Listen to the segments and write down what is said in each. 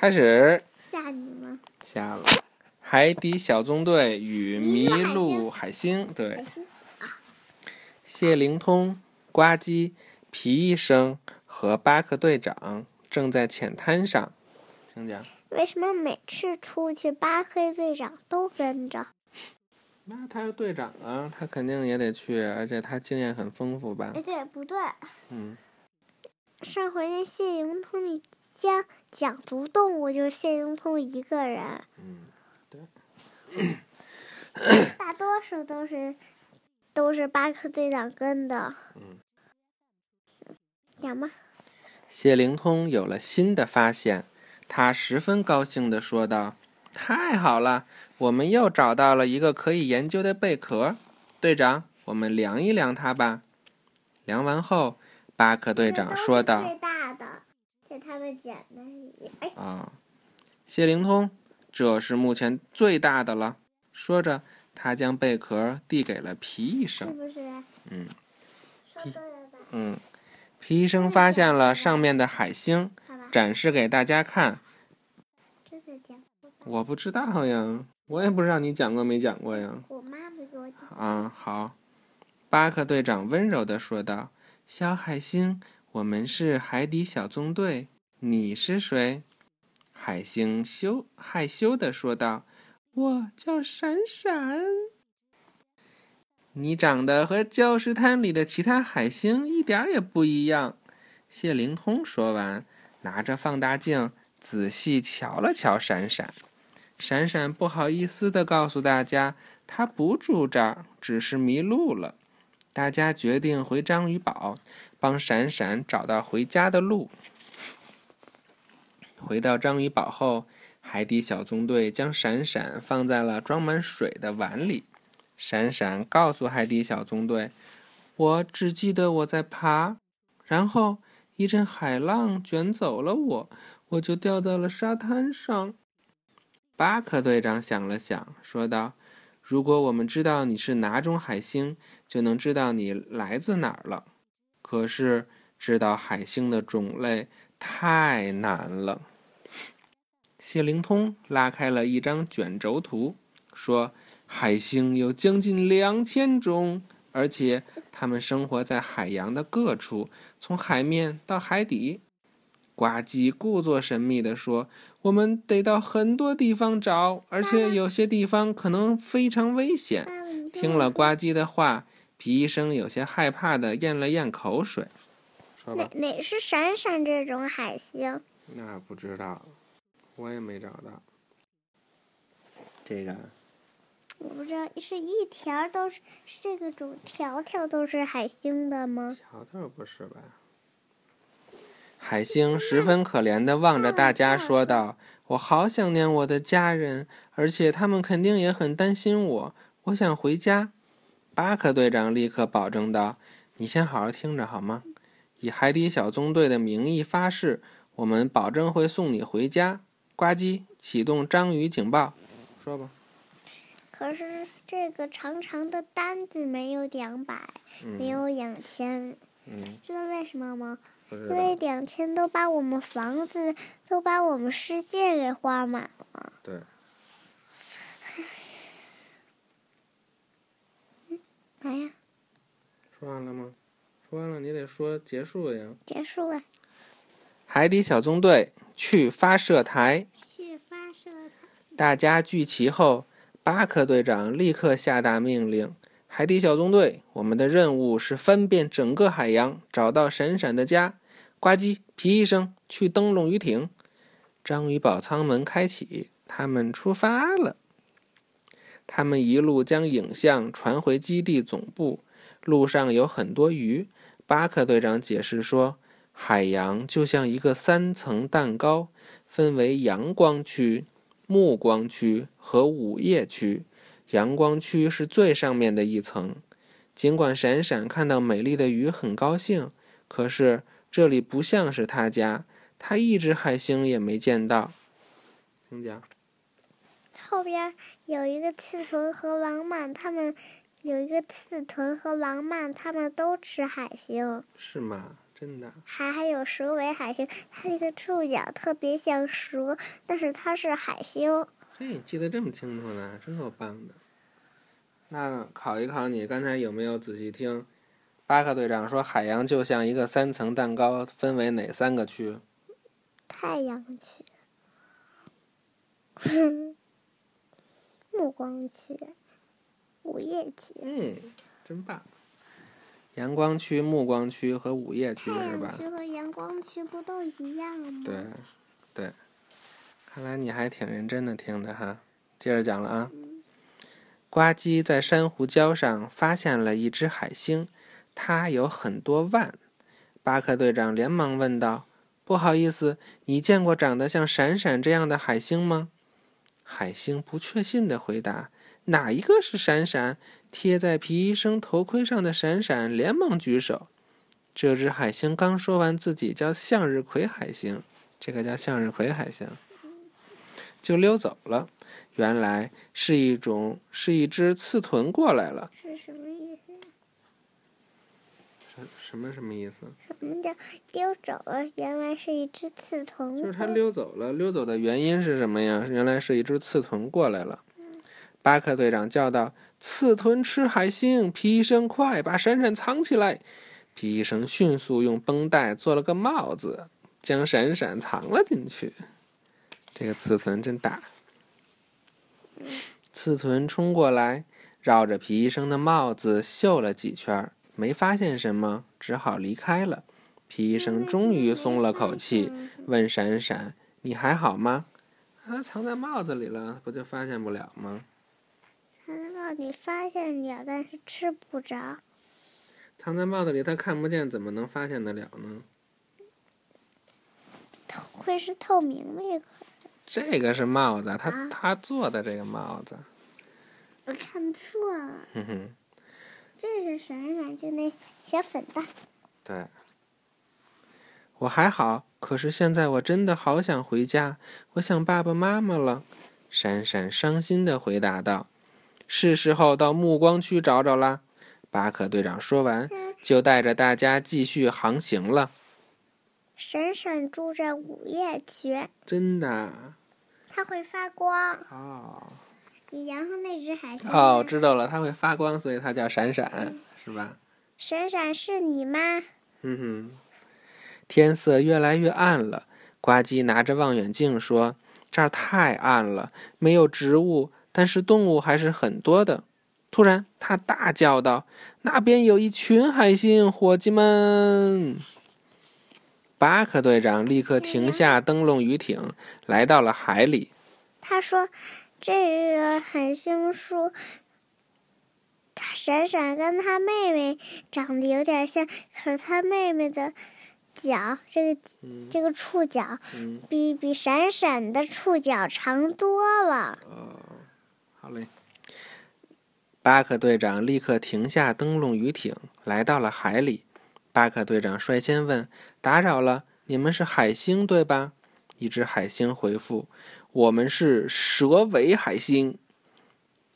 开始吓你吗？下了。海底小纵队与麋鹿海星，对谢灵通、呱唧、皮医生和巴克队长正在浅滩上，请讲。为什么每次出去，巴克队长都跟着？那他是队长啊，他肯定也得去，而且他经验很丰富吧哎，？对，不对？嗯，上回那谢灵通你讲讲读动物，就是谢灵通一个人。嗯，大多数都是都是巴克队长跟的。嗯。讲吧，谢灵通有了新的发现，他十分高兴地说道：“太好了，我们又找到了一个可以研究的贝壳。队长，我们量一量它吧。”量完后，巴克队长说道他们捡的里。哎，：“啊，谢灵通，这是目前最大的了。”说着，他将贝壳递给了皮医是生。不是？嗯说对了吧？嗯，皮医生发现了上面的海星，展示给大家看。真的讲过。我不知道呀，我也不知道你讲过没讲过呀。我妈没给我讲。啊，好。巴克队长温柔地说道：“小海星，我们是海底小纵队，你是谁？”海星羞害羞的说道：“我叫闪闪。你长得和礁石滩里的其他海星一点也不一样。”谢灵通说完，拿着放大镜仔细瞧了瞧闪闪。闪闪不好意思的告诉大家，他不住这儿，只是迷路了。大家决定回章鱼堡，帮闪闪找到回家的路。回到章鱼堡后，海底小纵队将闪闪放在了装满水的碗里。闪闪告诉海底小纵队：“我只记得我在爬，然后一阵海浪卷走了我，我就掉在了沙滩上。”巴克队长想了想，说道：“如果我们知道你是哪种海星，就能知道你来自哪儿了。可是知道海星的种类太难了。”谢灵通拉开了一张卷轴图，说：“海星有将近两千种，而且它们生活在海洋的各处，从海面到海底。”呱唧故作神秘地说：“我们得到很多地方找，而且有些地方可能非常危险。”听了呱唧的话，皮医生有些害怕的咽了咽口水，说吧哪，哪是闪闪这种海星？那不知道，我也没找到。这个我不知道是一条都是是这个种条条都是海星的吗？条条不是吧？海星十分可怜的望着大家说道：“我好想念我的家人，而且他们肯定也很担心我。我想回家。”巴克队长立刻保证道：“你先好好听着好吗？以海底小纵队的名义发誓，我们保证会送你回家。”呱唧，启动章鱼警报，说吧。可是这个长长的单子没有两百，没嗯有两千，嗯，知道为什么吗？因为。两千都把我们房子，都把我们世界给花满了。对，哎呀，说完了吗？说完了，你得说结束呀。结束了，海底小纵队去发射台，去发射台。大家聚齐后，巴克队长立刻下达命令：“海底小纵队，我们的任务是翻遍整个海洋，找到闪闪的家。”呱唧，皮医生去灯笼鱼艇。章鱼堡舱门开启，他们出发了。他们一路将影像传回基地总部，路上有很多鱼。巴克队长解释说：“海洋就像一个三层蛋糕，分为阳光区、暮光区和午夜区。阳光区是最上面的一层。尽管闪闪看到美丽的鱼很高兴，可是这里不像是他家，他一只海星也没见到。听讲，后边有一个刺豚和王满，他们有一个刺豚和王满，他们都吃海星。是吗？真的。还还有蛇尾海星，它那个触角特别像蛇，但是它是海星。嘿，你记得这么清楚呢，真够棒的。那考一考你，刚才有没有仔细听？巴克队长说，海洋就像一个三层蛋糕，分为哪三个区？太阳区、暮光区、午夜区。嗯，真棒。阳光区、暮光区和午夜区是吧？区和阳光区不都一样吗？对，对。看来你还挺认真的听的哈。接着讲了啊。呱唧在珊瑚礁上发现了一只海星，它有很多腕。巴克队长连忙问道：“不好意思，你见过长得像闪闪这样的海星吗？”海星不确信地回答：“哪一个是闪闪？”贴在皮医生头盔上的闪闪连忙举手。这只海星刚说完自己叫向日葵海星，这个叫向日葵海星，就溜走了。原来是一种是一只刺豚过来了。是什么意思？什什么什么意思？什么叫溜走了？原来是一只刺豚。就是它溜走了。溜走的原因是什么呀？原来是一只刺豚过来了。巴克队长叫道：“刺豚吃海星！皮医生，快把闪闪藏起来！”皮医生迅速用绷带做了个帽子，将闪闪藏了进去。这个刺豚真大。刺豚冲过来，绕着皮医生的帽子嗅了几圈，没发现什么，只好离开了。皮医生终于松了口气，问闪闪：“你还好吗？”它藏在帽子里了，不就发现不了吗？藏在帽子里发现了，但是吃不着。藏在帽子里，它看不见，怎么能发现得了呢？会是透明的，可这个是帽子，他他做的这个帽子。我看错了。哼哼。这是闪闪，就那小粉的。对。我还好，可是现在我真的好想回家，我想爸爸妈妈了。闪闪伤心的回答道：“是时候到暮光区找找啦。”巴克队长说完，就带着大家继续航行了。闪闪住在午夜区。真的。它会发光。哦。然后那只海星。哦，知道了，它会发光，所以它叫闪闪，是吧？闪闪是你吗？嗯哼。天色越来越暗了，呱唧拿着望远镜说：“这儿太暗了，没有植物，但是动物还是很多的。”突然，他大叫道：“那边有一群海星，伙计们！”巴克队长立刻停下灯笼鱼艇，来到了海里。他说：“这个海星树，闪闪跟他妹妹长得有点像，可是他妹妹的。”脚，这个这个触角比比闪闪的触角长多了。哦，好嘞。巴克队长立刻停下灯笼鱼艇，来到了海里。巴克队长率先问：“打扰了，你们是海星对吧？”一只海星回复：“我们是蛇尾海星。”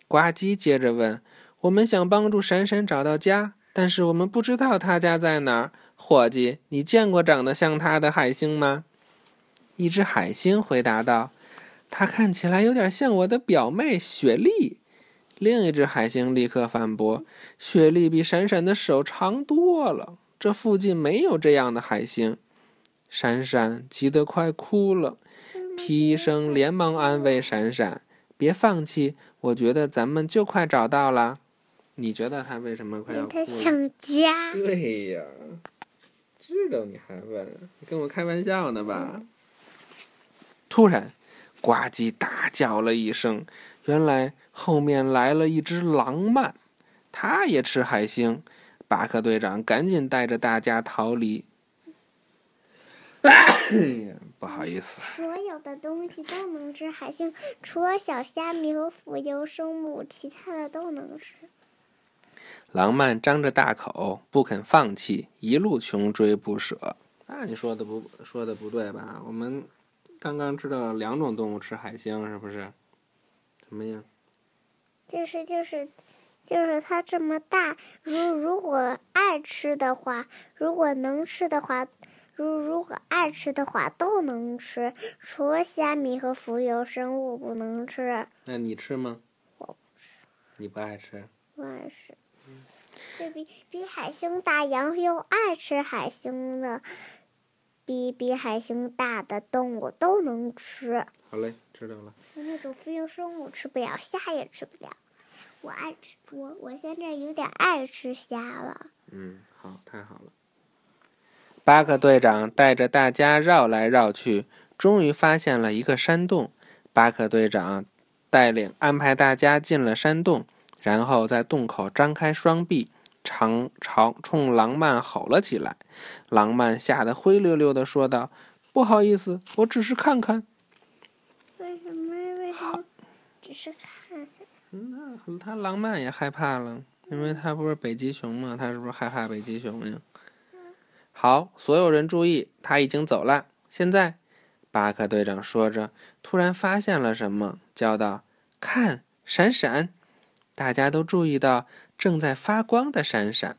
呱唧接着问：“我们想帮助闪闪找到家，但是我们不知道他家在哪儿。”伙计，你见过长得像他的海星吗？一只海星回答道：“它看起来有点像我的表妹雪莉。”另一只海星立刻反驳：“雪莉比闪闪的手长多了，这附近没有这样的海星。”闪闪急得快哭了。皮医生连忙安慰闪闪：“别放弃，我觉得咱们就快找到了。”你觉得他为什么快要哭了？他想家。对呀。知道你还问？你跟我开玩笑呢吧？突然，呱唧大叫了一声，原来后面来了一只狼鳗，它也吃海星。巴克队长赶紧带着大家逃离。不好意思。所有的东西都能吃海星，除了小虾米和浮游生物，其他的都能吃。狼曼张着大口，不肯放弃，一路穷追不舍。那你说的不说的不对吧？我们刚刚知道两种动物吃海星，是不是？什么呀？就是就是就是它这么大。如如果爱吃的话，如果能吃的话，如如果爱吃的话都能吃，除了虾米和浮游生物不能吃。那你吃吗？我不吃。你不爱吃？不爱吃。这比比海星大，羊又爱吃海星的，比比海星大的动物都能吃。好嘞，知道了。那种浮游生物吃不了，虾也吃不了。我爱吃，我我现在有点爱吃虾了。嗯，好，太好了。巴克队长带着大家绕来绕去，终于发现了一个山洞。巴克队长带领安排大家进了山洞，然后在洞口张开双臂，长长冲狼曼吼了起来。狼曼吓得灰溜溜的说道：“不好意思，我只是看看。”为什么？为什么？只是看。那他浪漫也害怕了，因为他不是北极熊吗？他是不是害怕北极熊呀？好，所有人注意，他已经走了。现在，巴克队长说着，突然发现了什么，叫道：“看，闪闪！”大家都注意到正在发光的闪闪。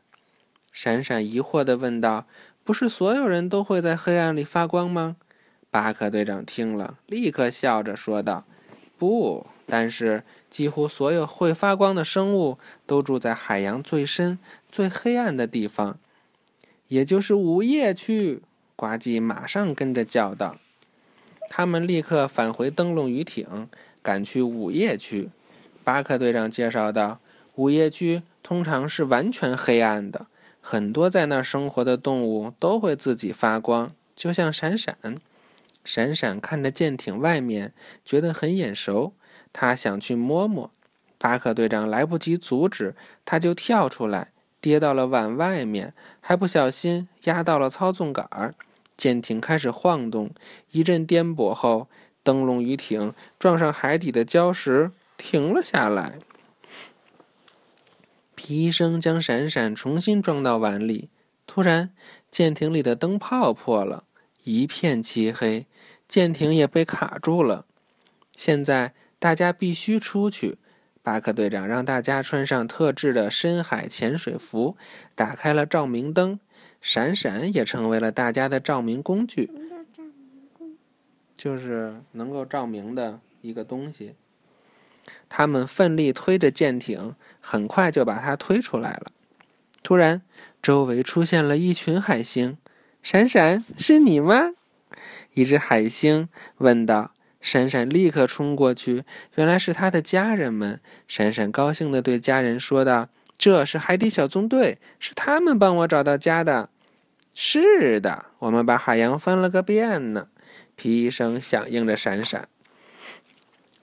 闪闪疑惑地问道：“不是所有人都会在黑暗里发光吗？”巴克队长听了，立刻笑着说道：“不，但是几乎所有会发光的生物都住在海洋最深、最黑暗的地方。”也就是午夜区，呱唧马上跟着叫道：“他们立刻返回灯笼鱼艇，赶去午夜区。”巴克队长介绍道：“午夜区通常是完全黑暗的，很多在那儿生活的动物都会自己发光，就像闪闪。”闪闪看着舰艇外面，觉得很眼熟，他想去摸摸。巴克队长来不及阻止，他就跳出来。跌到了碗外面，还不小心压到了操纵杆，舰艇开始晃动。一阵颠簸后，灯笼鱼艇撞上海底的礁石，停了下来。皮医生将闪闪重新装到碗里。突然，舰艇里的灯泡破了，一片漆黑，舰艇也被卡住了。现在大家必须出去。巴克队长让大家穿上特制的深海潜水服，打开了照明灯，闪闪也成为了大家的照明工具。就是能够照明的一个东西。他们奋力推着舰艇，很快就把它推出来了。突然，周围出现了一群海星。闪闪，是你吗？一只海星问道。闪闪立刻冲过去，原来是他的家人们。闪闪高兴地对家人说道：“这是海底小纵队，是他们帮我找到家的。”“是的，我们把海洋翻了个遍呢。”皮医生响应着闪闪。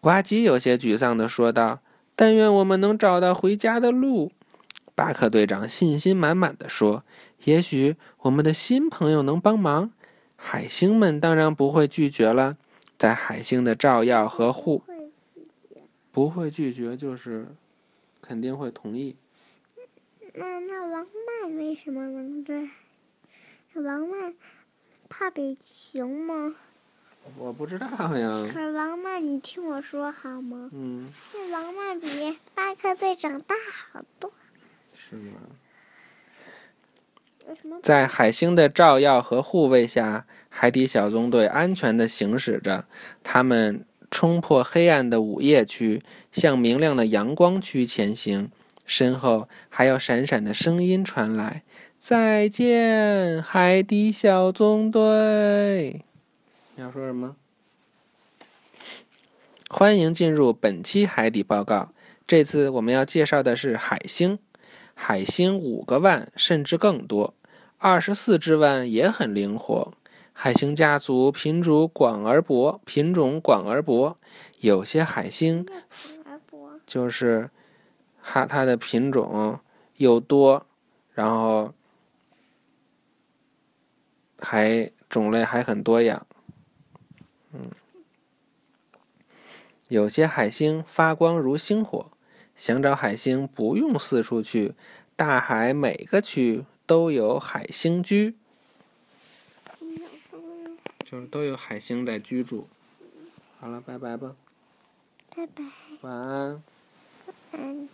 呱唧有些沮丧地说道：“但愿我们能找到回家的路。”巴克队长信心满满地说：“也许我们的新朋友能帮忙。”海星们当然不会拒绝了。在海星的照耀和护，不会拒绝，就是肯定会同意。那那王曼为什么能这？王曼怕北极熊吗？我不知道呀。可王曼，你听我说好吗？嗯。那王曼比巴克队长大好多。是吗？在海星的照耀和护卫下。海底小纵队安全地行驶着，他们冲破黑暗的午夜区，向明亮的阳光区前行。身后还有闪闪的声音传来：“再见，海底小纵队！”你要说什么？欢迎进入本期海底报告。这次我们要介绍的是海星。海星五个腕甚至更多，二十四只腕也很灵活。海星家族品种广而博，品种广而博。有些海星就是它它的品种又多，然后还种类还很多样。嗯，有些海星发光如星火，想找海星不用四处去，大海每个区都有海星居。就是都有海星在居住。好了，拜拜吧。拜拜。晚安。晚安。